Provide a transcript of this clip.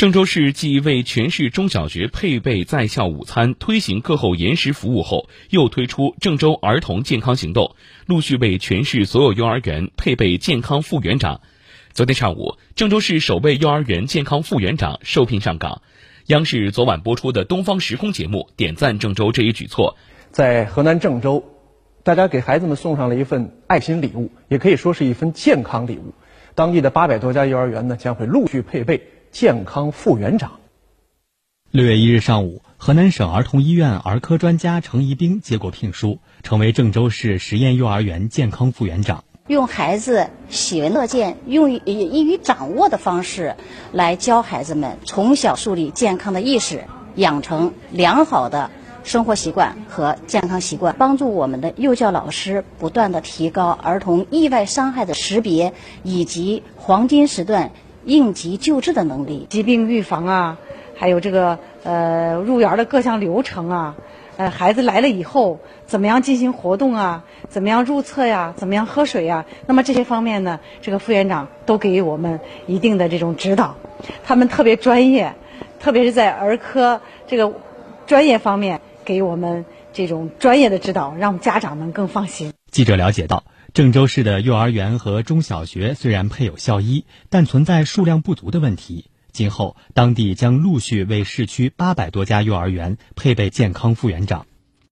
郑州市继为全市中小学配备在校午餐、推行课后延时服务后，又推出郑州儿童健康行动，陆续为全市所有幼儿园配备健康副园长。昨天上午，郑州市首位幼儿园健康副园长受聘上岗。央视昨晚播出的《东方时空》节目点赞郑州这一举措。在河南郑州，大家给孩子们送上了一份爱心礼物，也可以说是一份健康礼物。当地的八百多家幼儿园呢，将会陆续配备。健康副园长。六月一日上午，河南省儿童医院儿科专家程一兵接过聘书，成为郑州市实验幼儿园健康副园长。用孩子喜闻乐见、用易于掌握的方式，来教孩子们从小树立健康的意识，养成良好的生活习惯和健康习惯，帮助我们的幼教老师不断的提高儿童意外伤害的识别以及黄金时段。应急救治的能力，疾病预防啊，还有这个呃入园的各项流程啊，呃孩子来了以后怎么样进行活动啊，怎么样入厕呀，怎么样喝水呀，那么这些方面呢，这个副园长都给予我们一定的这种指导，他们特别专业，特别是在儿科这个专业方面给予我们这种专业的指导，让家长们更放心。记者了解到。郑州市的幼儿园和中小学虽然配有校医，但存在数量不足的问题。今后，当地将陆续为市区八百多家幼儿园配备健康副园长。